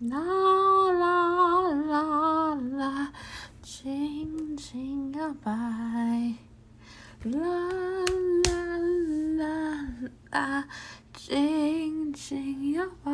啦啦啦啦，轻轻摇摆，啦啦啦啦，轻轻摇摆。